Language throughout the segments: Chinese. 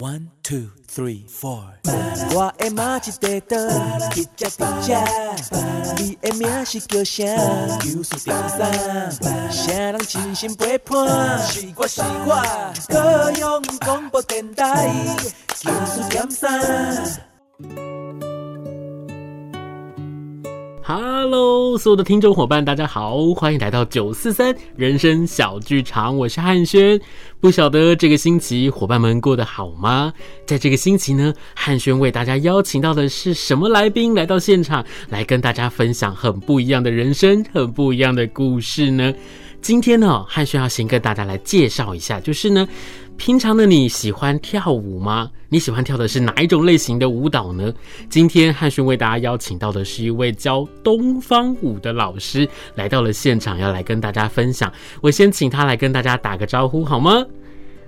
One two three four。我的妈一块豆，一只一只。你的名是叫啥？有数点三。啥人真心陪伴？是我是我。高雄广播电台，有数点三。Hello，所有的听众伙伴，大家好，欢迎来到九四三人生小剧场，我是汉轩。不晓得这个星期伙伴们过得好吗？在这个星期呢，汉轩为大家邀请到的是什么来宾来到现场，来跟大家分享很不一样的人生，很不一样的故事呢？今天呢，汉轩要先跟大家来介绍一下，就是呢。平常的你喜欢跳舞吗？你喜欢跳的是哪一种类型的舞蹈呢？今天汉轩为大家邀请到的是一位教东方舞的老师来到了现场，要来跟大家分享。我先请他来跟大家打个招呼好吗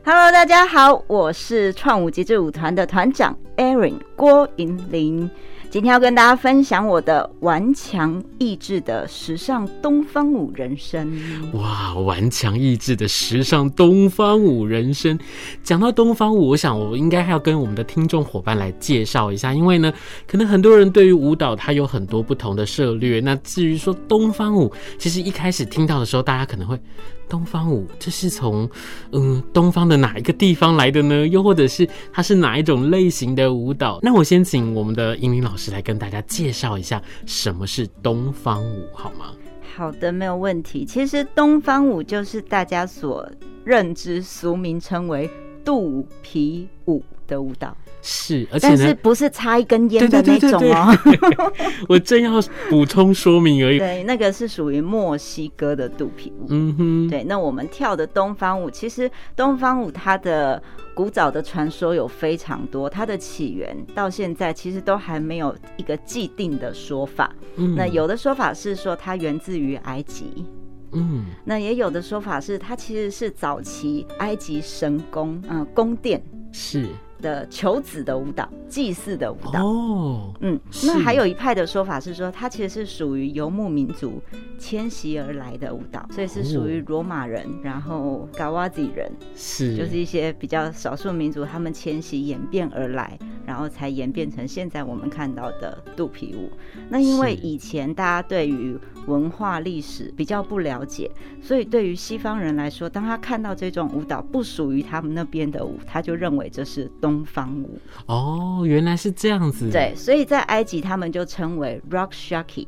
？Hello，大家好，我是创舞极致舞团的团长 Erin 郭银玲。今天要跟大家分享我的顽强意志的时尚东方舞人生。哇，顽强意志的时尚东方舞人生。讲到东方舞，我想我应该还要跟我们的听众伙伴来介绍一下，因为呢，可能很多人对于舞蹈它有很多不同的涉略。那至于说东方舞，其实一开始听到的时候，大家可能会。东方舞，这是从嗯东方的哪一个地方来的呢？又或者是它是哪一种类型的舞蹈？那我先请我们的英玲老师来跟大家介绍一下什么是东方舞，好吗？好的，没有问题。其实东方舞就是大家所认知、俗名称为肚皮舞的舞蹈。是，而且呢，但是不是插一根烟的那种哦。我正要补充说明而已。对，那个是属于墨西哥的肚皮舞。嗯哼。对，那我们跳的东方舞，其实东方舞它的古早的传说有非常多，它的起源到现在其实都还没有一个既定的说法。嗯。那有的说法是说它源自于埃及。嗯。那也有的说法是它其实是早期埃及神宫，嗯，宫殿。是。的求子的舞蹈，祭祀的舞蹈。哦，嗯，那还有一派的说法是说，它其实是属于游牧民族迁徙而来的舞蹈，所以是属于罗马人，然后嘎瓦吉人，是，就是一些比较少数民族，他们迁徙演变而来，然后才演变成现在我们看到的肚皮舞。那因为以前大家对于文化历史比较不了解，所以对于西方人来说，当他看到这种舞蹈不属于他们那边的舞，他就认为这是东。方舞哦，原来是这样子。对，所以在埃及他们就称为 Rock Shaki，Rock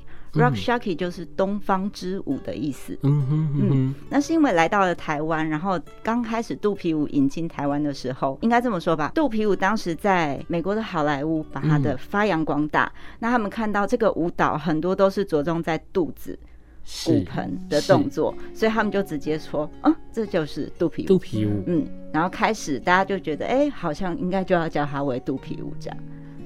Shaki 就是东方之舞的意思。嗯哼嗯那是因为来到了台湾，然后刚开始肚皮舞引进台湾的时候，应该这么说吧，肚皮舞当时在美国的好莱坞把它的发扬光大，嗯，那他们看到这个舞蹈很多都是着重在肚子。骨盆的动作，所以他们就直接说，嗯，这就是肚皮舞。肚皮舞，嗯，然后开始大家就觉得，哎、欸，好像应该就要叫它为肚皮舞这样。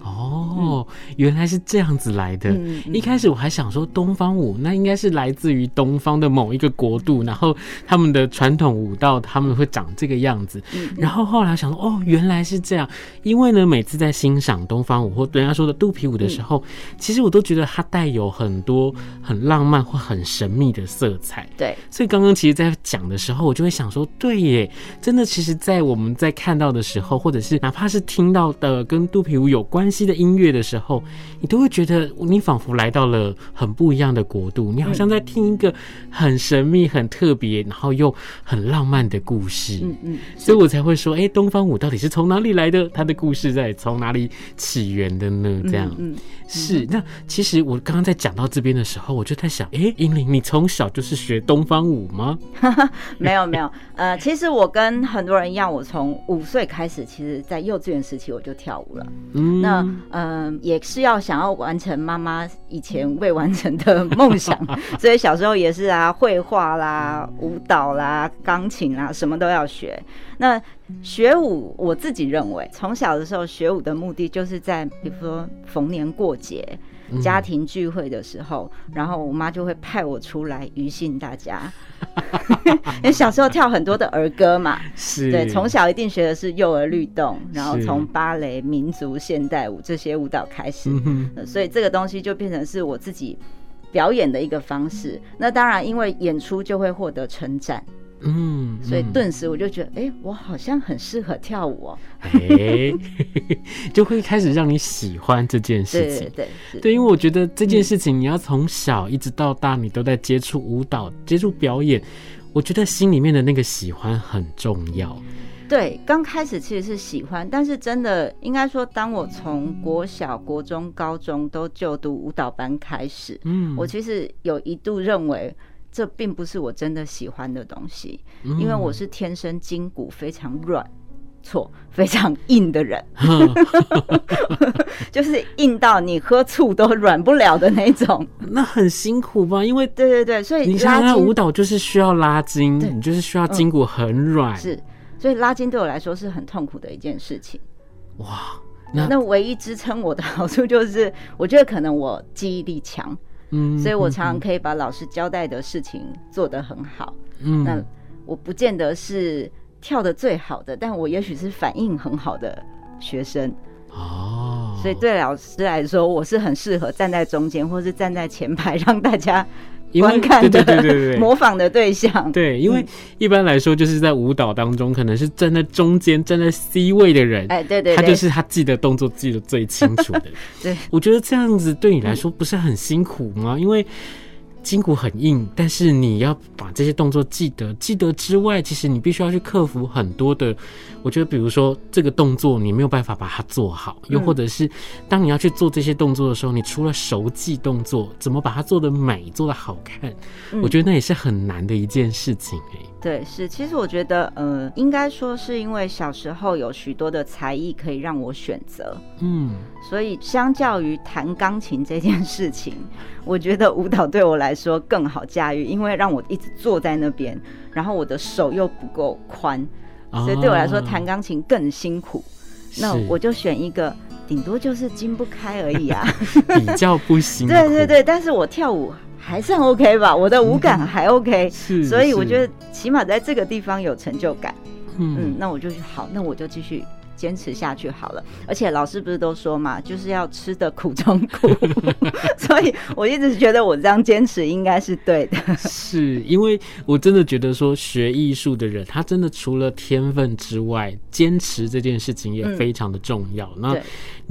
哦，原来是这样子来的。嗯嗯、一开始我还想说，东方舞那应该是来自于东方的某一个国度，然后他们的传统舞蹈他们会长这个样子。然后后来想说，哦，原来是这样。因为呢，每次在欣赏东方舞或人家说的肚皮舞的时候，嗯、其实我都觉得它带有很多很浪漫或很神秘的色彩。对，所以刚刚其实，在讲的时候，我就会想说，对耶，真的，其实，在我们在看到的时候，或者是哪怕是听到的跟肚皮舞有关系的音乐的时候，你都会觉得你仿佛来到了很不一样的国度，你好像在听一个很神秘、很特别，然后又很浪漫的故事。嗯嗯，所以我才会说，哎，东方舞到底是从哪里来的？它的故事在从哪里起源的呢？这样，嗯，是。那其实我刚刚在讲到这边的时候，我就在想，哎，英玲，你从小就是学东方舞吗？没有，没有。呃，其实我跟很多人一样，我从五岁开始，其实在幼稚园时期我就跳舞了。嗯，那。嗯，也是要想要完成妈妈以前未完成的梦想，所以小时候也是啊，绘画啦、舞蹈啦、钢琴啦，什么都要学。那学舞，我自己认为，从小的时候学舞的目的，就是在比如说逢年过节。家庭聚会的时候，然后我妈就会派我出来娱兴大家。因为小时候跳很多的儿歌嘛，是对，从小一定学的是幼儿律动，然后从芭蕾、民族、现代舞这些舞蹈开始，所以这个东西就变成是我自己表演的一个方式。那当然，因为演出就会获得称赞。嗯，所以顿时我就觉得，哎、欸，我好像很适合跳舞哦、喔，哎、欸，就会开始让你喜欢这件事情。对对对，对，因为我觉得这件事情，你要从小一直到大，你都在接触舞蹈、接触表演，我觉得心里面的那个喜欢很重要。对，刚开始其实是喜欢，但是真的应该说，当我从国小、国中、高中都就读舞蹈班开始，嗯，我其实有一度认为。这并不是我真的喜欢的东西，因为我是天生筋骨非常软，错，非常硬的人，就是硬到你喝醋都软不了的那种。那很辛苦吧？因为对对对，所以你想想舞蹈就是需要拉筋，你就是需要筋骨很软，是，所以拉筋对我来说是很痛苦的一件事情。哇，那那唯一支撑我的 好处就是，我觉得可能我记忆力强。嗯，所以我常常可以把老师交代的事情做得很好。嗯，那我不见得是跳得最好的，但我也许是反应很好的学生。哦，所以对老师来说，我是很适合站在中间，或是站在前排，让大家。观看的，对对对对，模仿的对象。对，因为一般来说，就是在舞蹈当中，可能是站在中间、站在 C 位的人，哎，对对，他就是他记得动作记得最清楚的。对，我觉得这样子对你来说不是很辛苦吗？因为。筋骨很硬，但是你要把这些动作记得。记得之外，其实你必须要去克服很多的。我觉得，比如说这个动作你没有办法把它做好，又或者是当你要去做这些动作的时候，你除了熟记动作，怎么把它做得美、做得好看，我觉得那也是很难的一件事情哎。对，是，其实我觉得，呃，应该说是因为小时候有许多的才艺可以让我选择，嗯，所以相较于弹钢琴这件事情，我觉得舞蹈对我来说更好驾驭，因为让我一直坐在那边，然后我的手又不够宽，所以对我来说弹钢琴更辛苦。那我就选一个，顶多就是筋不开而已啊，比较不辛苦。对对对，但是我跳舞。还算 OK 吧，我的舞感还 OK，是，所以我觉得起码在这个地方有成就感。嗯，那我就好，那我就继续坚持下去好了。而且老师不是都说嘛，就是要吃得苦中苦，所以我一直觉得我这样坚持应该是对的。是因为我真的觉得说学艺术的人，他真的除了天分之外，坚持这件事情也非常的重要。嗯、那。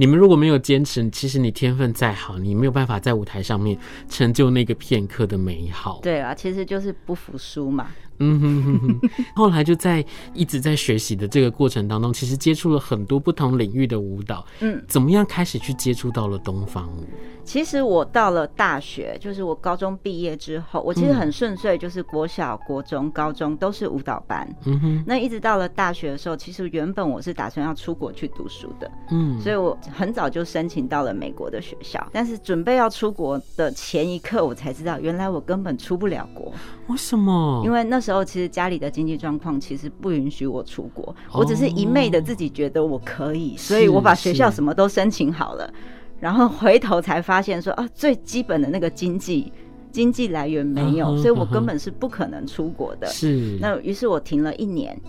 你们如果没有坚持，其实你天分再好，你没有办法在舞台上面成就那个片刻的美好。对啊，其实就是不服输嘛。嗯哼哼哼。后来就在一直在学习的这个过程当中，其实接触了很多不同领域的舞蹈。嗯，怎么样开始去接触到了东方舞？其实我到了大学，就是我高中毕业之后，我其实很顺遂，就是国小、国中、高中都是舞蹈班。嗯哼。那一直到了大学的时候，其实原本我是打算要出国去读书的。嗯。所以我很早就申请到了美国的学校，但是准备要出国的前一刻，我才知道原来我根本出不了国。为什么？因为那时候其实家里的经济状况其实不允许我出国，我只是一昧的自己觉得我可以，所以我把学校什么都申请好了。然后回头才发现说啊，最基本的那个经济经济来源没有，uh -huh, 所以我根本是不可能出国的。是、uh 那于是我停了一年。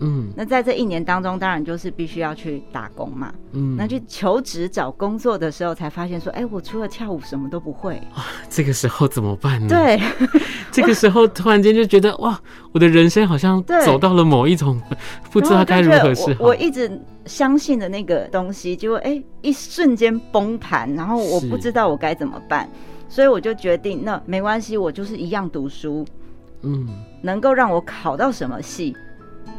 嗯，那在这一年当中，当然就是必须要去打工嘛。嗯，那去求职找工作的时候，才发现说，哎、欸，我除了跳舞什么都不会。哇，这个时候怎么办呢？对，这个时候 突然间就觉得，哇，我的人生好像走到了某一种 不知道该如何是好。我，我一直相信的那个东西，结果哎，一瞬间崩盘，然后我不知道我该怎么办，所以我就决定，那没关系，我就是一样读书。嗯，能够让我考到什么系？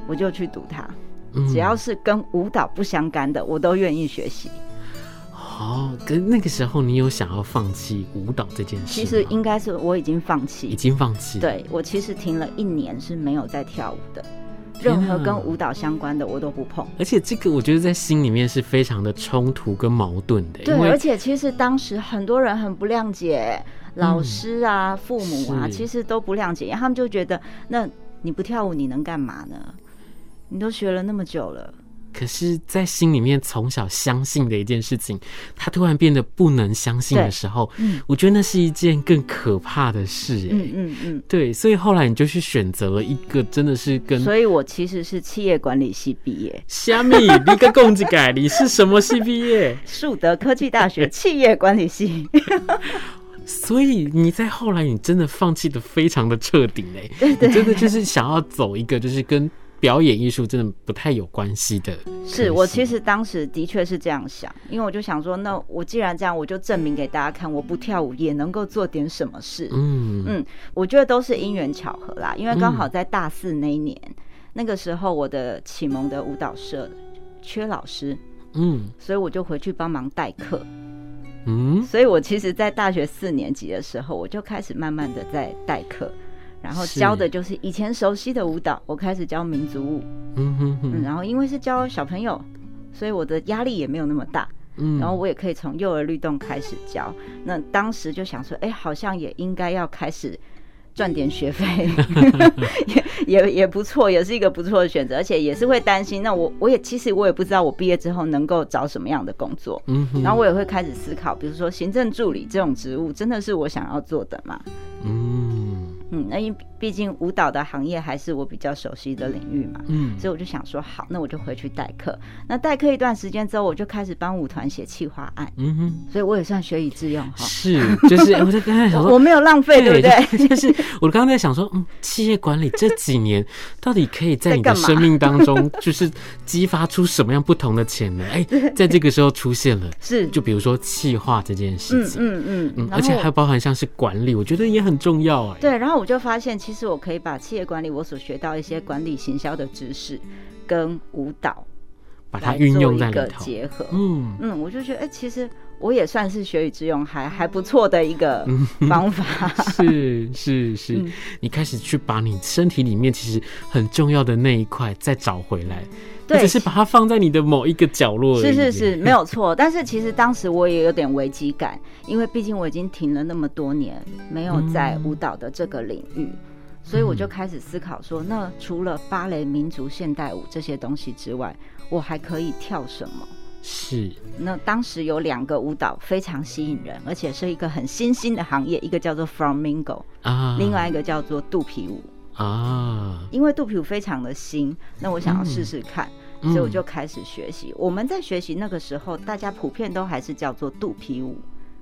我就去读它，只要是跟舞蹈不相干的，我都愿意学习。哦，跟那个时候你有想要放弃舞蹈这件事？其实应该是我已经放弃，已经放弃。对，我其实停了一年是没有在跳舞的，任何跟舞蹈相关的我都不碰。而且这个我觉得在心里面是非常的冲突跟矛盾的。对，而且其实当时很多人很不谅解，老师啊、父母啊，其实都不谅解，他们就觉得，那你不跳舞你能干嘛呢？你都学了那么久了，可是，在心里面从小相信的一件事情，他突然变得不能相信的时候，嗯，我觉得那是一件更可怕的事，欸，嗯嗯嗯，对，所以后来你就去选择了一个真的是跟，所以我其实是企业管理系毕业。虾米，你个公子改，你是什么系毕业？树德科技大学 企业管理系。所以你在后来，你真的放弃的非常的彻底 嘞，对对，真的就是想要走一个就是跟表演艺术真的不太有关系的。是我其实当时的确是这样想，因为我就想说，那我既然这样，我就证明给大家看，我不跳舞也能够做点什么事。嗯嗯，我觉得都是因缘巧合啦，因为刚好在大四那一年，嗯、那个时候我的启蒙的舞蹈社缺老师，嗯，所以我就回去帮忙代课。嗯，所以我其实，在大学四年级的时候，我就开始慢慢的在代课，然后教的就是以前熟悉的舞蹈，我开始教民族舞。嗯哼哼。然后因为是教小朋友，所以我的压力也没有那么大。嗯。然后我也可以从幼儿律动开始教。那当时就想说，哎，好像也应该要开始。赚点学费 也也也不错，也是一个不错的选择，而且也是会担心。那我我也其实我也不知道我毕业之后能够找什么样的工作，嗯，然后我也会开始思考，比如说行政助理这种职务真的是我想要做的吗？嗯嗯，那因毕竟舞蹈的行业还是我比较熟悉的领域嘛，嗯，所以我就想说好，那我就回去代课。那代课一段时间之后，我就开始帮舞团写企划案，嗯哼，所以我也算学以致用哈。是，就是我在刚才想说，我没有浪费，对不对？就是我刚刚在想说，嗯，企业管理这几年到底可以在你的生命当中，就是激发出什么样不同的潜能？哎，在这个时候出现了，是，就比如说企划这件事情，嗯嗯嗯，而且还包含像是管理，我觉得也很重要哎。对，然后我就发现，其实我可以把企业管理我所学到一些管理行销的知识，跟舞蹈把它运用在，一个结合。嗯嗯，我就觉得，哎、欸，其实我也算是学以致用，还还不错的一个方法。是是是，嗯、你开始去把你身体里面其实很重要的那一块再找回来。对，只是把它放在你的某一个角落。是是是，没有错。但是其实当时我也有点危机感，因为毕竟我已经停了那么多年，没有在舞蹈的这个领域，嗯、所以我就开始思考说，那除了芭蕾、民族、现代舞这些东西之外，我还可以跳什么？是。那当时有两个舞蹈非常吸引人，而且是一个很新兴的行业，一个叫做 Flamingo 啊，另外一个叫做肚皮舞。啊，因为肚皮舞非常的新，那我想要试试看，嗯、所以我就开始学习。嗯、我们在学习那个时候，大家普遍都还是叫做肚皮舞，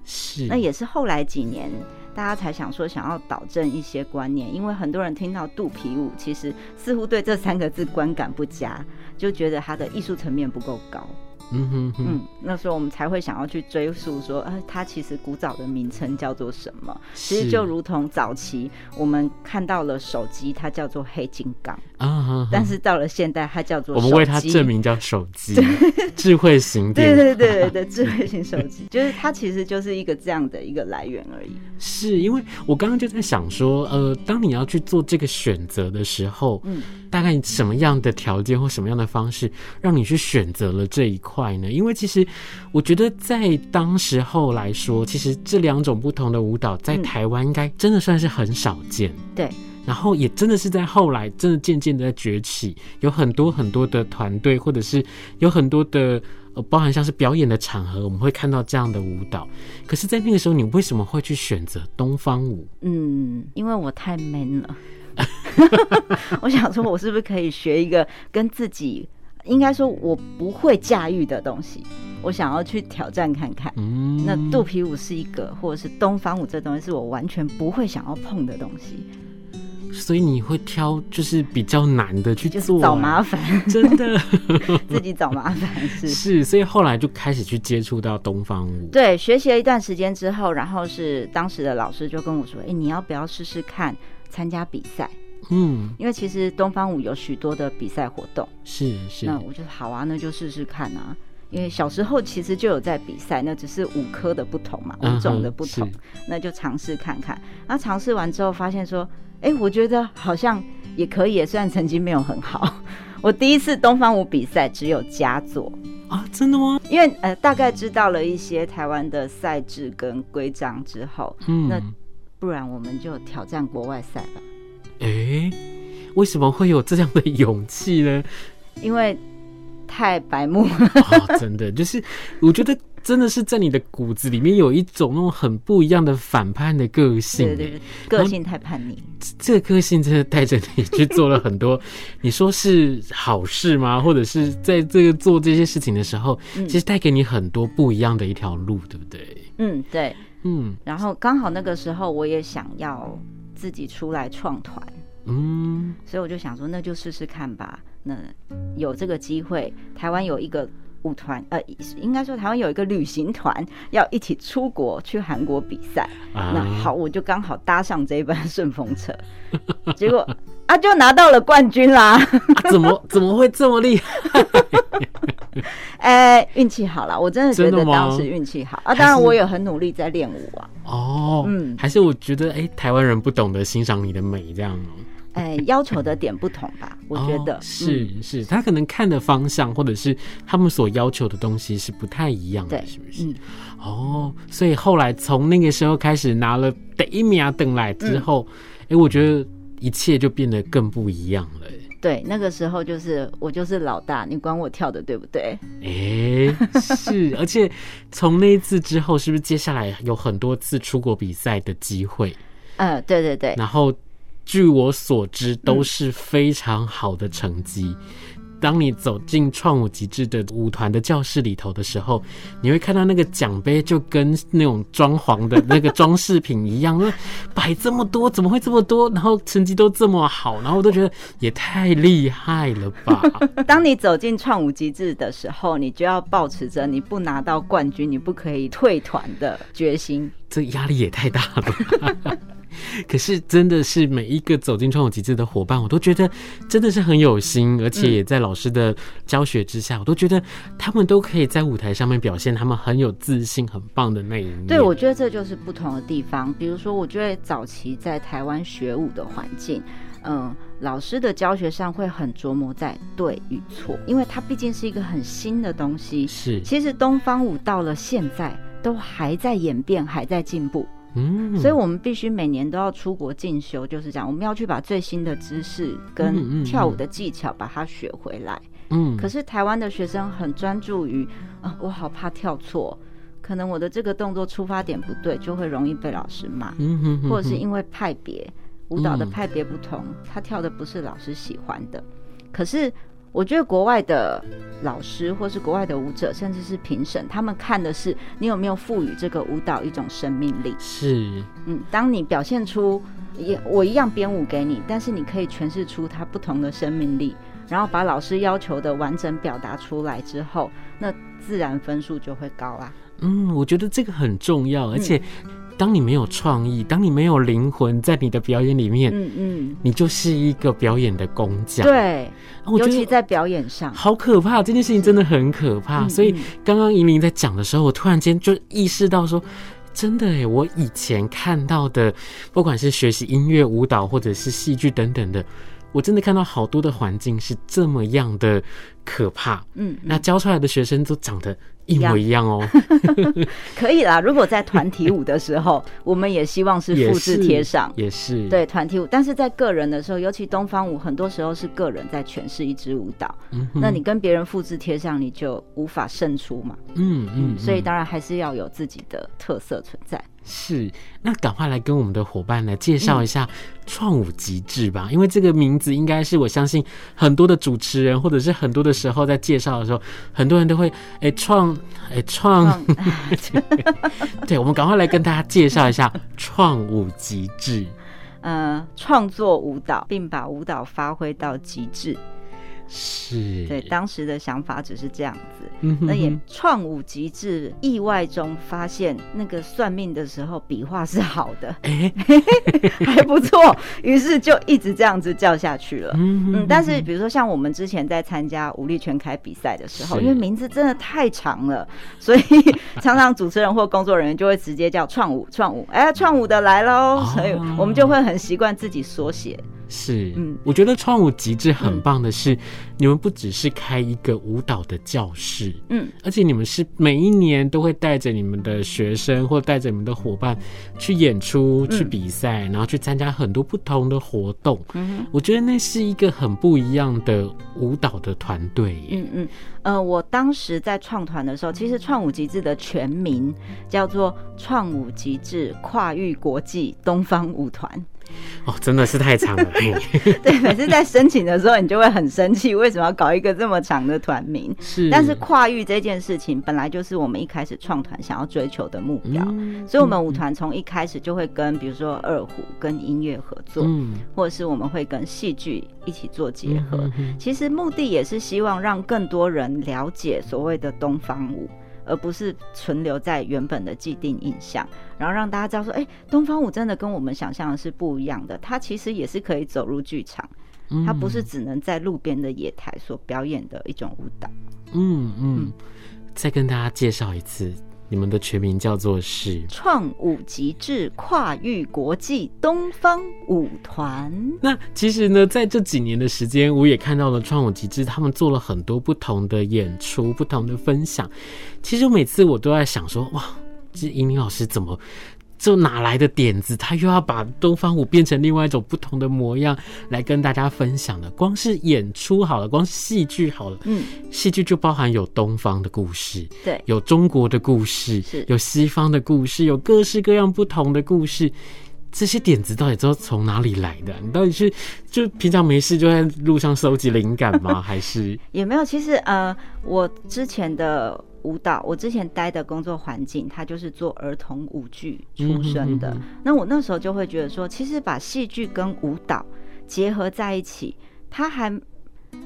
是。那也是后来几年，大家才想说想要导正一些观念，因为很多人听到肚皮舞，其实似乎对这三个字观感不佳，就觉得它的艺术层面不够高。嗯哼哼，嗯，那时候我们才会想要去追溯说，呃，它其实古早的名称叫做什么？其实就如同早期我们看到了手机，它叫做黑金刚。啊，但是到了现代，它叫做我们为它证明叫手机，智慧型电，对对对对，智慧型手机，就是它其实就是一个这样的一个来源而已。是因为我刚刚就在想说，呃，当你要去做这个选择的时候，嗯，大概什么样的条件或什么样的方式，让你去选择了这一块？呢？因为其实我觉得在当时候来说，其实这两种不同的舞蹈在台湾应该真的算是很少见。对，然后也真的是在后来真的渐渐的在崛起，有很多很多的团队，或者是有很多的呃，包含像是表演的场合，我们会看到这样的舞蹈。可是，在那个时候，你为什么会去选择东方舞？嗯，因为我太 man 了。我想说，我是不是可以学一个跟自己。应该说，我不会驾驭的东西，我想要去挑战看看。嗯，那肚皮舞是一个，或者是东方舞这东西，是我完全不会想要碰的东西。所以你会挑就是比较难的去做，找麻烦，真的 自己找麻烦是是。所以后来就开始去接触到东方舞。对，学习了一段时间之后，然后是当时的老师就跟我说：“哎，你要不要试试看参加比赛？”嗯，因为其实东方舞有许多的比赛活动，是是。那我就好啊，那就试试看啊。因为小时候其实就有在比赛，那只是舞科的不同嘛，舞种的不同，那就尝试看看。那尝试完之后发现说，哎，我觉得好像也可以，虽然成绩没有很好。我第一次东方舞比赛只有佳作啊，真的吗？因为呃，大概知道了一些台湾的赛制跟规章之后，嗯，那不然我们就挑战国外赛吧。哎、欸，为什么会有这样的勇气呢？因为太白目了、哦。真的，就是我觉得真的是在你的骨子里面有一种那种很不一样的反叛的个性。对对对，个性太叛逆。这个个性真的带着你去做了很多，你说是好事吗？或者是在这个做这些事情的时候，嗯、其实带给你很多不一样的一条路，对不对？嗯，对。嗯，然后刚好那个时候我也想要自己出来创团，嗯，所以我就想说那就试试看吧。那有这个机会，台湾有一个。舞团呃，应该说台湾有一个旅行团要一起出国去韩国比赛，啊、那好，我就刚好搭上这一班顺风车，结果啊就拿到了冠军啦！啊、怎么怎么会这么厉害？哎、欸，运气好了，我真的觉得当时运气好啊！当然我也很努力在练舞啊。哦，嗯，还是我觉得哎、欸，台湾人不懂得欣赏你的美，这样。哎，要求的点不同吧？我觉得、哦、是是，他可能看的方向，或者是他们所要求的东西是不太一样的，对是不是？嗯、哦，所以后来从那个时候开始拿了第一名等来之后，哎、嗯，我觉得一切就变得更不一样了。对，那个时候就是我就是老大，你管我跳的对不对？哎，是，而且从那一次之后，是不是接下来有很多次出国比赛的机会？嗯，对对对，然后。据我所知，都是非常好的成绩。嗯、当你走进创舞极致的舞团的教室里头的时候，你会看到那个奖杯就跟那种装潢的那个装饰品一样，摆这么多，怎么会这么多？然后成绩都这么好，然后我都觉得也太厉害了吧！当你走进创舞极致的时候，你就要保持着你不拿到冠军，你不可以退团的决心。这压力也太大了。可是真的是每一个走进创舞集资的伙伴，我都觉得真的是很有心，而且也在老师的教学之下，我都觉得他们都可以在舞台上面表现他们很有自信、很棒的那一面。对，我觉得这就是不同的地方。比如说，我觉得早期在台湾学舞的环境，嗯，老师的教学上会很琢磨在对与错，因为它毕竟是一个很新的东西。是，其实东方舞到了现在都还在演变，还在进步。嗯，所以我们必须每年都要出国进修，就是这样。我们要去把最新的知识跟跳舞的技巧把它学回来。嗯，可是台湾的学生很专注于啊，我好怕跳错，可能我的这个动作出发点不对，就会容易被老师骂。嗯哼，或者是因为派别舞蹈的派别不同，他跳的不是老师喜欢的。可是。我觉得国外的老师，或是国外的舞者，甚至是评审，他们看的是你有没有赋予这个舞蹈一种生命力。是，嗯，当你表现出也我一样编舞给你，但是你可以诠释出它不同的生命力，然后把老师要求的完整表达出来之后，那自然分数就会高啊。嗯，我觉得这个很重要，而且。嗯当你没有创意，当你没有灵魂在你的表演里面，嗯嗯，你就是一个表演的工匠。对，尤其在表演上，好可怕！这件事情真的很可怕。所以刚刚银铃在讲的时候，我突然间就意识到说，真的诶，我以前看到的，不管是学习音乐、舞蹈，或者是戏剧等等的，我真的看到好多的环境是这么样的可怕。嗯，那教出来的学生都长得。一模一样哦，可以啦。如果在团体舞的时候，我们也希望是复制贴上，也是，也是对团体舞。但是在个人的时候，尤其东方舞，很多时候是个人在诠释一支舞蹈。嗯，那你跟别人复制贴上，你就无法胜出嘛。嗯嗯，所以当然还是要有自己的特色存在。是，那赶快来跟我们的伙伴来介绍一下创舞极致吧，嗯、因为这个名字应该是我相信很多的主持人或者是很多的时候在介绍的时候，很多人都会哎创哎创，对，我们赶快来跟大家介绍一下创舞极致。呃，创作舞蹈，并把舞蹈发挥到极致。是。对，当时的想法只是这样子，嗯、哼哼那也创舞极致，意外中发现那个算命的时候笔画是好的，还不错，于是就一直这样子叫下去了。嗯，但是比如说像我们之前在参加武力全开比赛的时候，因为名字真的太长了，所以常常主持人或工作人员就会直接叫创舞创舞，哎，创舞的来喽，哦、所以我们就会很习惯自己缩写。是，嗯，我觉得创舞极致很棒的是，嗯、你们不只是开一个舞蹈的教室，嗯，而且你们是每一年都会带着你们的学生或带着你们的伙伴去演出、去比赛，然后去参加很多不同的活动。嗯，我觉得那是一个很不一样的舞蹈的团队。嗯嗯，呃，我当时在创团的时候，其实创舞极致的全名叫做创舞极致跨域国际东方舞团。哦，真的是太长了。对，每次在申请的时候，你就会很生气，为什么要搞一个这么长的团名？是，但是跨域这件事情本来就是我们一开始创团想要追求的目标，嗯、所以我们舞团从一开始就会跟比如说二胡跟音乐合作，嗯，或者是我们会跟戏剧一起做结合。嗯、哼哼其实目的也是希望让更多人了解所谓的东方舞。而不是存留在原本的既定印象，然后让大家知道说，哎、欸，东方舞真的跟我们想象的是不一样的。它其实也是可以走入剧场，它不是只能在路边的野台所表演的一种舞蹈。嗯嗯，嗯再跟大家介绍一次。你们的全名叫做是创舞极致跨域国际东方舞团。那其实呢，在这几年的时间，我也看到了创舞极致，他们做了很多不同的演出、不同的分享。其实我每次我都在想说，哇，这英明老师怎么？就哪来的点子？他又要把东方舞变成另外一种不同的模样来跟大家分享的。光是演出好了，光是戏剧好了，嗯，戏剧就包含有东方的故事，对，有中国的故事，是有西方的故事，有各式各样不同的故事。这些点子到底都从哪里来的？你到底是就平常没事就在路上收集灵感吗？还是 也没有？其实呃，我之前的。舞蹈，我之前待的工作环境，它就是做儿童舞剧出身的。嗯、哼哼哼，那我那时候就会觉得说，其实把戏剧跟舞蹈结合在一起，它还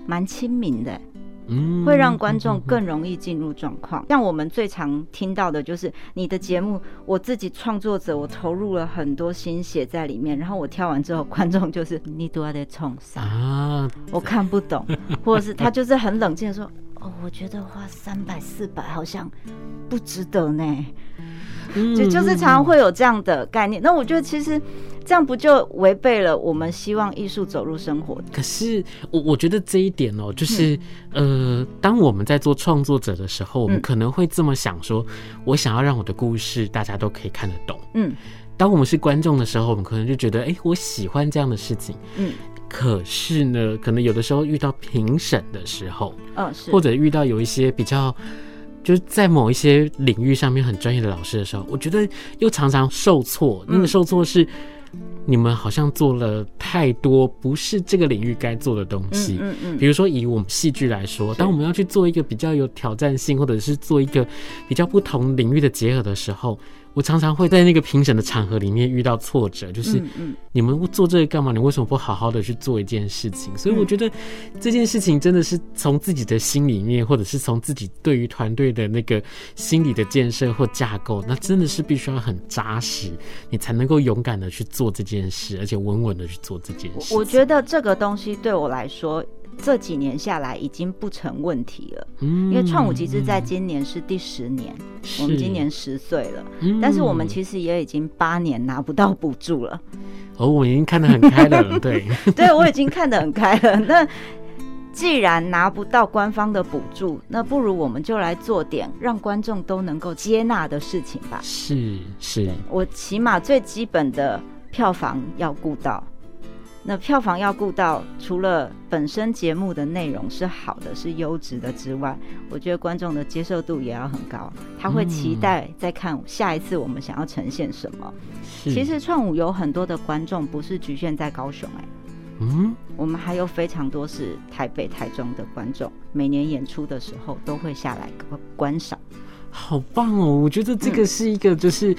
蛮亲民的，嗯，会让观众更容易进入状况。像我们最常听到的就是你的节目，我自己创作者，我投入了很多心血在里面，然后我跳完之后，观众就是你都要在冲啥啊？我看不懂，或者是他就是很冷静的说。哦，我觉得花三百四百好像不值得呢，就就是常常会有这样的概念。那我觉得其实这样不就违背了我们希望艺术走入生活？可是我我觉得这一点哦，就是呃，当我们在做创作者的时候，我们可能会这么想说：我想要让我的故事大家都可以看得懂。嗯，当我们是观众的时候，我们可能就觉得，哎，我喜欢这样的事情。嗯。可是呢，可能有的时候遇到评审的时候，嗯，是，或者遇到有一些比较，就是在某一些领域上面很专业的老师的时候，我觉得又常常受挫。那个受挫是，你们好像做了太多不是这个领域该做的东西。嗯嗯。比如说以我们戏剧来说，当我们要去做一个比较有挑战性，或者是做一个比较不同领域的结合的时候。我常常会在那个评审的场合里面遇到挫折，就是你们做这个干嘛？你为什么不好好的去做一件事情？所以我觉得这件事情真的是从自己的心里面，或者是从自己对于团队的那个心理的建设或架构，那真的是必须要很扎实，你才能够勇敢的去做这件事，而且稳稳的去做这件事。我觉得这个东西对我来说。这几年下来已经不成问题了，因为创舞极致在今年是第十年，我们今年十岁了，但是我们其实也已经八年拿不到补助了。哦，我已经看得很开了，对，对我已经看得很开了。那既然拿不到官方的补助，那不如我们就来做点让观众都能够接纳的事情吧。是是，我起码最基本的票房要顾到。那票房要顾到，除了本身节目的内容是好的、是优质的之外，我觉得观众的接受度也要很高，他会期待再看下一次我们想要呈现什么。是其实创舞有很多的观众不是局限在高雄、欸，哎，嗯，我们还有非常多是台北、台中的观众，每年演出的时候都会下来观赏。好棒哦！我觉得这个是一个就是。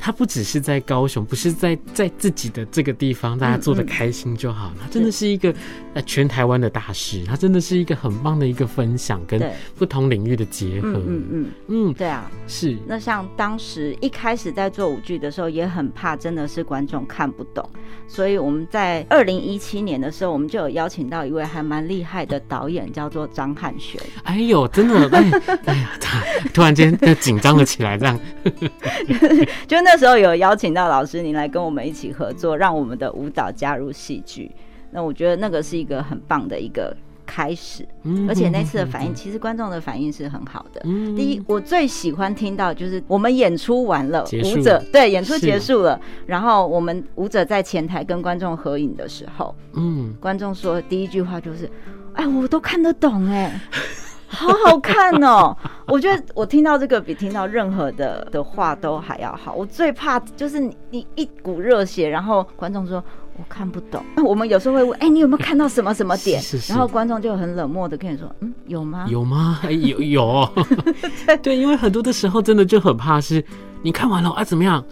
他不只是在高雄，不是在在自己的这个地方，大家做的开心就好。他真的是一个呃全台湾的大师，他真的是一个很棒的一个分享跟不同领域的结合。嗯嗯嗯，嗯，对啊，是。那像当时一开始在做舞剧的时候，也很怕真的是观众看不懂，所以我们在二零一七年的时候，我们就有邀请到一位还蛮厉害的导演，叫做张汉璇。哎呦，真的，哎，哎呀，他突然间紧张了起来，这样，就那。那时候有邀请到老师您来跟我们一起合作，让我们的舞蹈加入戏剧。那我觉得那个是一个很棒的一个开始，而且那次的反应，其实观众的反应是很好的。第一，我最喜欢听到就是我们演出完了，舞者对演出结束了，然后我们舞者在前台跟观众合影的时候，嗯，观众说第一句话就是：“哎，我都看得懂哎。”好好看哦！我觉得我听到这个比听到任何的的话都还要好。我最怕就是你你一股热血，然后观众说我看不懂。我们有时候会问，哎，你有没有看到什么什么点？是是是，然后观众就很冷漠的跟你说，嗯，有吗？有吗？哎，有有。对，因为很多的时候真的就很怕是，你看完了啊，怎么样？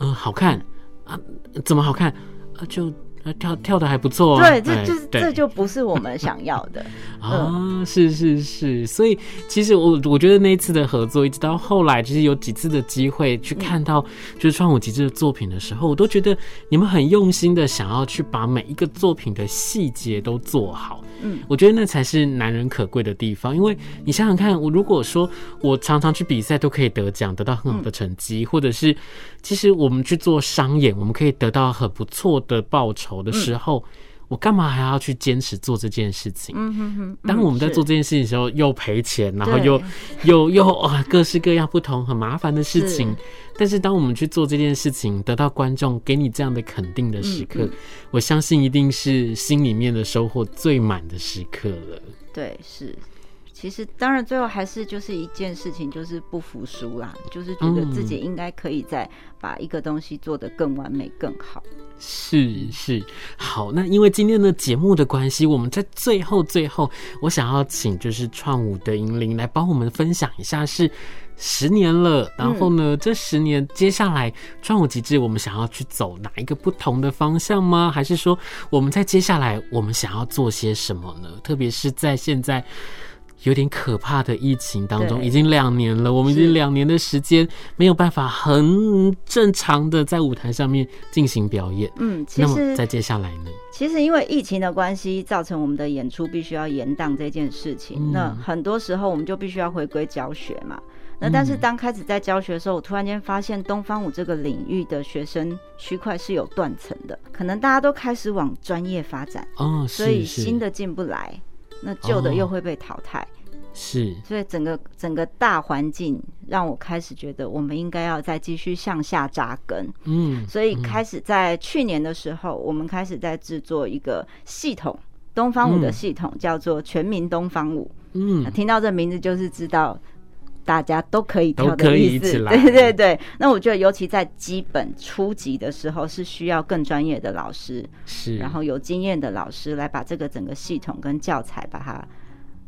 嗯，好看啊？怎么好看？啊，就。跳跳的还不错，对，这就是这就不是我们想要的 啊！是是是，所以其实我我觉得那一次的合作，一直到后来，其实有几次的机会去看到就是创舞极致的作品的时候，我都觉得你们很用心的想要去把每一个作品的细节都做好。嗯，我觉得那才是男人可贵的地方，因为你想想看，我如果说我常常去比赛都可以得奖，得到很好的成绩，或者是其实我们去做商演，我们可以得到很不错的报酬的时候。我干嘛还要去坚持做这件事情？嗯哼哼。当我们在做这件事情的时候，又赔钱，然后又又又啊，各式各样不同很麻烦的事情。但是当我们去做这件事情，得到观众给你这样的肯定的时刻，我相信一定是心里面的收获最满的时刻了。对，是。其实当然最后还是就是一件事情，就是不服输啦，就是觉得自己应该可以再把一个东西做得更完美、更好。是是，好，那因为今天的节目的关系，我们在最后最后，我想要请就是创五的银铃来帮我们分享一下，是十年了，然后呢，这十年接下来创五极致，我们想要去走哪一个不同的方向吗？还是说我们在接下来我们想要做些什么呢？特别是在现在。有点可怕的疫情当中，已经两年了，我们已经两年的时间没有办法很正常的在舞台上面进行表演。嗯，其实那么再接下来呢？其实因为疫情的关系，造成我们的演出必须要延档这件事情。嗯。那很多时候我们就必须要回归教学嘛。那但是当开始在教学的时候，我突然间发现东方舞这个领域的学生区块是有断层的，可能大家都开始往专业发展，哦，所以新的进不来。那旧的又会被淘汰，哦、是，所以整个整个大环境让我开始觉得，我们应该要再继续向下扎根。嗯，所以开始在去年的时候，我们开始在制作一个系统，东方舞的系统，叫做全民东方舞。嗯，听到这名字就是知道。大家都可以跳的意思，对对对。那我觉得，尤其在基本初级的时候，是需要更专业的老师，是，然后有经验的老师来把这个整个系统跟教材把它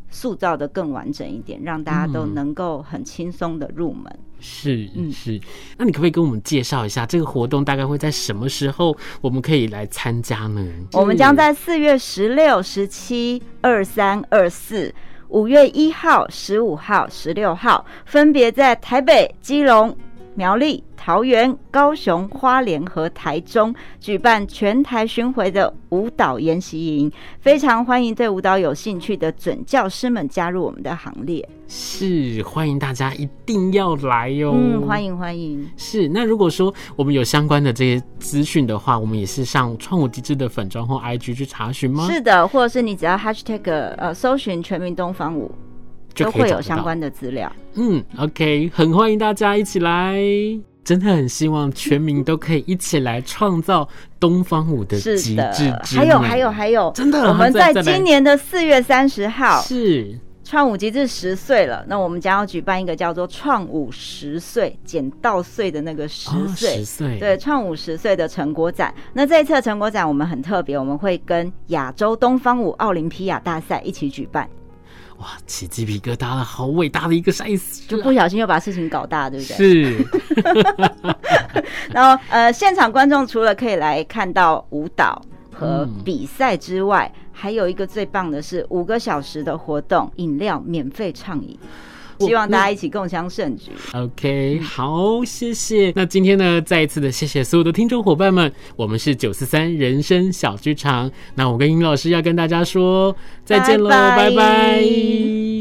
塑造的更完整一点，让大家都能够很轻松的入门。是，嗯，是。那你可不可以跟我们介绍一下这个活动大概会在什么时候我们可以来参加呢？我们将在四月十六、十七、二三、二四。五月一号、十五号、十六号，分别在台北、基隆、苗栗、桃园、高雄、花莲和台中举办全台巡回的舞蹈研习营，非常欢迎对舞蹈有兴趣的准教师们加入我们的行列。是，欢迎大家一定要来哟！嗯，欢迎欢迎。是，那如果说我们有相关的这些资讯的话，我们也是上创舞机制的粉专或 IG 去查询吗？是的，或者是你只要 Hashtag 呃搜寻全民东方舞，就会有相关的资料。嗯，OK，很欢迎大家一起来。真的很希望全民都可以一起来创造东方舞的极致之。还有还有还有，真的，我们在今年的四月三十号是创舞极致十岁了。那我们将要举办一个叫做“创舞十岁”减稻穗的那个十岁，十岁对，创五十岁的成果展。那这一次的成果展我们很特别，我们会跟亚洲东方舞奥林匹亚大赛一起举办。哇，起鸡皮疙瘩了！好伟大的一个赛事，就不小心又把事情搞大，对不对？是。然后，呃，现场观众除了可以来看到舞蹈和比赛之外，嗯、还有一个最棒的是五个小时的活动，饮料免费畅饮。希望大家一起共襄盛举。OK，好，谢谢。那今天呢，再一次的谢谢所有的听众伙伴们。我们是九四三人生小剧场。那我跟尹老师要跟大家说再见喽，拜拜。拜拜。